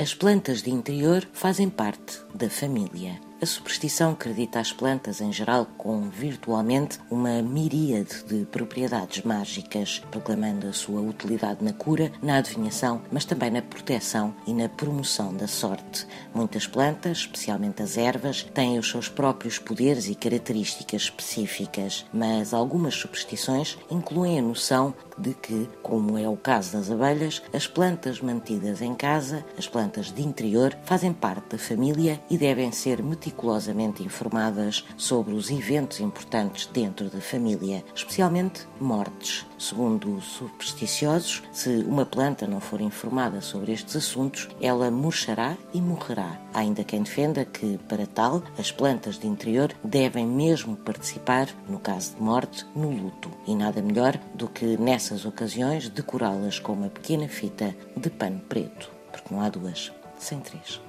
As plantas de interior fazem parte da família. A superstição acredita as plantas em geral com virtualmente uma miríade de propriedades mágicas, proclamando a sua utilidade na cura, na adivinhação, mas também na proteção e na promoção da sorte. Muitas plantas, especialmente as ervas, têm os seus próprios poderes e características específicas, mas algumas superstições incluem a noção de que, como é o caso das abelhas, as plantas mantidas em casa, as plantas de interior, fazem parte da família e devem ser meticulosamente meticulosamente informadas sobre os eventos importantes dentro da família, especialmente mortes. Segundo os supersticiosos, se uma planta não for informada sobre estes assuntos, ela murchará e morrerá. Há ainda quem defenda que, para tal, as plantas de interior devem mesmo participar, no caso de morte, no luto. E nada melhor do que, nessas ocasiões, decorá-las com uma pequena fita de pano preto, porque não há duas sem três.